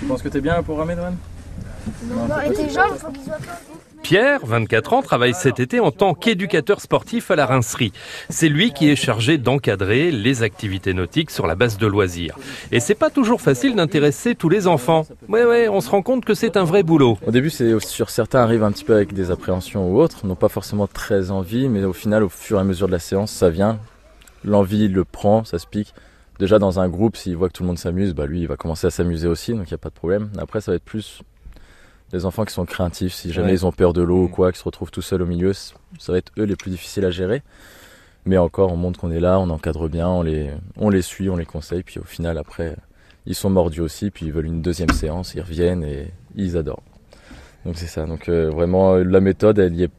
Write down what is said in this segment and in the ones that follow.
Tu penses que t'es bien pour ramer, Noël? Pierre, 24 ans, travaille cet été en tant qu'éducateur sportif à la Rincerie. C'est lui qui est chargé d'encadrer les activités nautiques sur la base de loisirs. Et c'est pas toujours facile d'intéresser tous les enfants. Ouais, ouais, on se rend compte que c'est un vrai boulot. Au début, c'est sur certains arrivent un petit peu avec des appréhensions ou autres, n'ont pas forcément très envie, mais au final, au fur et à mesure de la séance, ça vient. L'envie le prend, ça se pique. Déjà dans un groupe, s'il voit que tout le monde s'amuse, bah lui, il va commencer à s'amuser aussi, donc il n'y a pas de problème. Après, ça va être plus des enfants qui sont craintifs, si jamais ils ont peur de l'eau ou mm. quoi, qui se retrouvent tout seuls au milieu, ça va être eux les plus difficiles à gérer. Mais encore, on montre qu'on est là, on encadre bien, on les, on les suit, on les conseille, puis au final, après, ils sont mordus aussi, puis ils veulent une deuxième séance, ils reviennent et ils adorent. Donc c'est ça. Donc euh, vraiment, la méthode, elle y est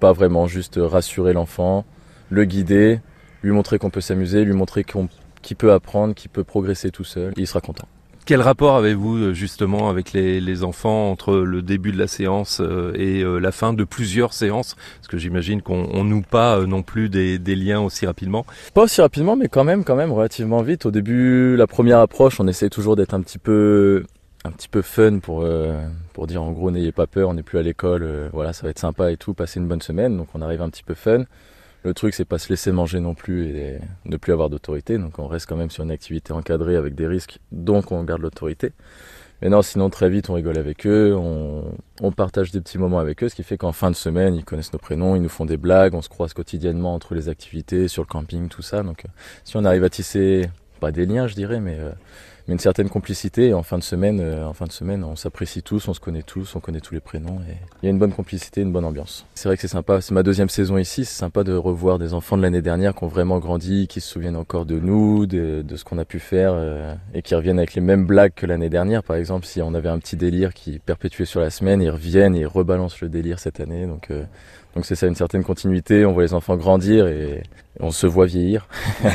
pas vraiment juste rassurer l'enfant, le guider, lui montrer qu'on peut s'amuser, lui montrer qu'il peut apprendre, qu'il peut progresser tout seul, il sera content. Quel rapport avez-vous euh, justement avec les, enfants entre le début de la séance euh, et euh, la fin de plusieurs séances? Parce que j'imagine qu'on noue pas non plus des, liens aussi rapidement. Pas aussi rapidement, mais quand même, quand même relativement vite. Au début, la première approche, on essaie toujours d'être un petit peu, un petit peu fun pour pour dire en gros n'ayez pas peur, on n'est plus à l'école, voilà, ça va être sympa et tout, passer une bonne semaine. Donc on arrive un petit peu fun. Le truc, c'est pas se laisser manger non plus et ne plus avoir d'autorité. Donc on reste quand même sur une activité encadrée avec des risques, donc on garde l'autorité. Mais non, sinon très vite on rigole avec eux, on, partage des petits moments avec eux, ce qui fait qu'en fin de semaine ils connaissent nos prénoms, ils nous font des blagues, on se croise quotidiennement entre les activités, sur le camping, tout ça. Donc euh, si on arrive à tisser, pas des liens je dirais, mais euh, mais une certaine complicité. En fin de semaine, euh, en fin de semaine, on s'apprécie tous, on se connaît tous, on connaît tous les prénoms. Et il y a une bonne complicité, une bonne ambiance. C'est vrai que c'est sympa. C'est ma deuxième saison ici. C'est sympa de revoir des enfants de l'année dernière qui ont vraiment grandi, qui se souviennent encore de nous, de, ce qu'on a pu faire, euh, et qui reviennent avec les mêmes blagues que l'année dernière. Par exemple, si on avait un petit délire qui perpétuait sur la semaine, ils reviennent ils rebalancent le délire cette année. Donc euh, donc c'est ça une certaine continuité, on voit les enfants grandir et on se voit vieillir.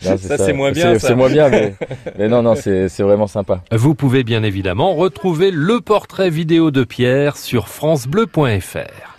ça, c'est moins bien. C'est moins bien, mais, mais non, non, c'est vraiment sympa. Vous pouvez bien évidemment retrouver le portrait vidéo de Pierre sur francebleu.fr.